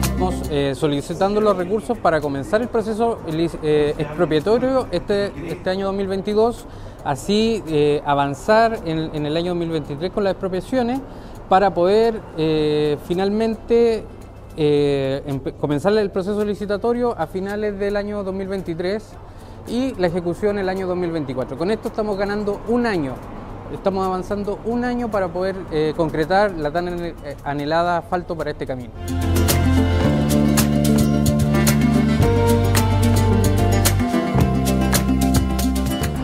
Estamos eh, solicitando los recursos para comenzar el proceso eh, expropiatorio este, este año 2022, así eh, avanzar en, en, el año 2023 con las expropiaciones para poder finalmente comenzar el proceso licitatorio a finales del año 2023 y la ejecución el año 2024. Con esto estamos ganando un año, estamos avanzando un año para poder eh, concretar la tan eh, anhelada asfalto para este camino.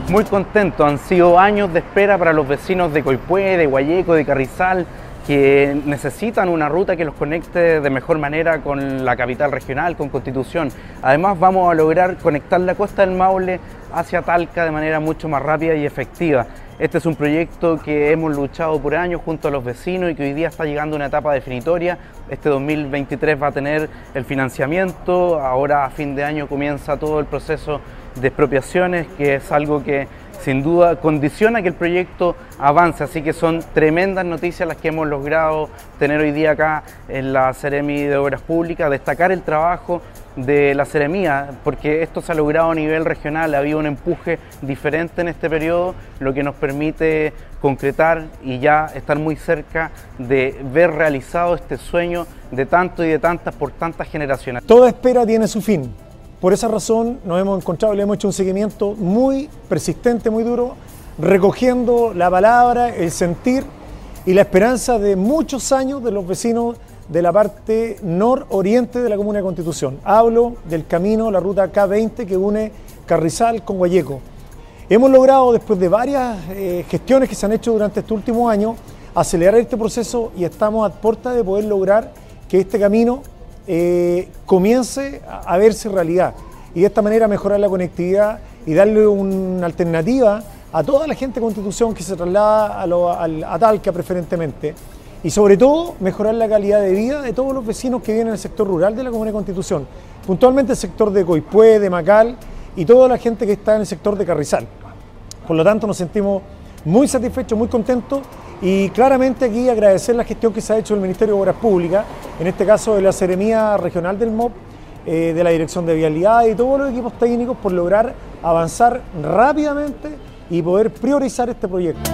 Muy contento, han sido años de espera para los vecinos de Coipue, de Guayeco, de Carrizal, que necesitan una ruta que los conecte de mejor manera con la capital regional, con Constitución. Además vamos a lograr conectar la costa del Maule hacia Talca de manera mucho más rápida y efectiva. Este es un proyecto que hemos luchado por años junto a los vecinos y que hoy día está llegando a una etapa definitoria. Este 2023 va a tener el financiamiento, ahora a fin de año comienza todo el proceso de expropiaciones, que es algo que sin duda condiciona que el proyecto avance, así que son tremendas noticias las que hemos logrado tener hoy día acá en la Ceremi de Obras Públicas, destacar el trabajo de la Ceremía, porque esto se ha logrado a nivel regional, ha habido un empuje diferente en este periodo, lo que nos permite concretar y ya estar muy cerca de ver realizado este sueño de tanto y de tantas por tantas generaciones. Toda espera tiene su fin. Por esa razón nos hemos encontrado y le hemos hecho un seguimiento muy persistente, muy duro, recogiendo la palabra, el sentir y la esperanza de muchos años de los vecinos de la parte nororiente de la Comuna de Constitución. Hablo del camino, la ruta K20 que une Carrizal con Guayeco. Hemos logrado, después de varias eh, gestiones que se han hecho durante este último año, acelerar este proceso y estamos a puerta de poder lograr que este camino eh, comience a, verse realidad y de esta manera mejorar la conectividad y darle una alternativa a toda la gente de Constitución que se traslada a, Talca preferentemente y sobre todo mejorar la calidad de vida de todos los vecinos que vienen del sector rural de la Comuna de Constitución, puntualmente el sector de Coipue, de Macal y toda la gente que está en el sector de Carrizal. Por lo tanto nos sentimos muy satisfechos, muy contentos y claramente aquí agradecer la gestión que se ha hecho del Ministerio de Obras Públicas, en este caso de la Seremía Regional del MOP, eh, de la Dirección de Vialidad y todos los equipos técnicos por lograr avanzar rápidamente y poder priorizar este proyecto.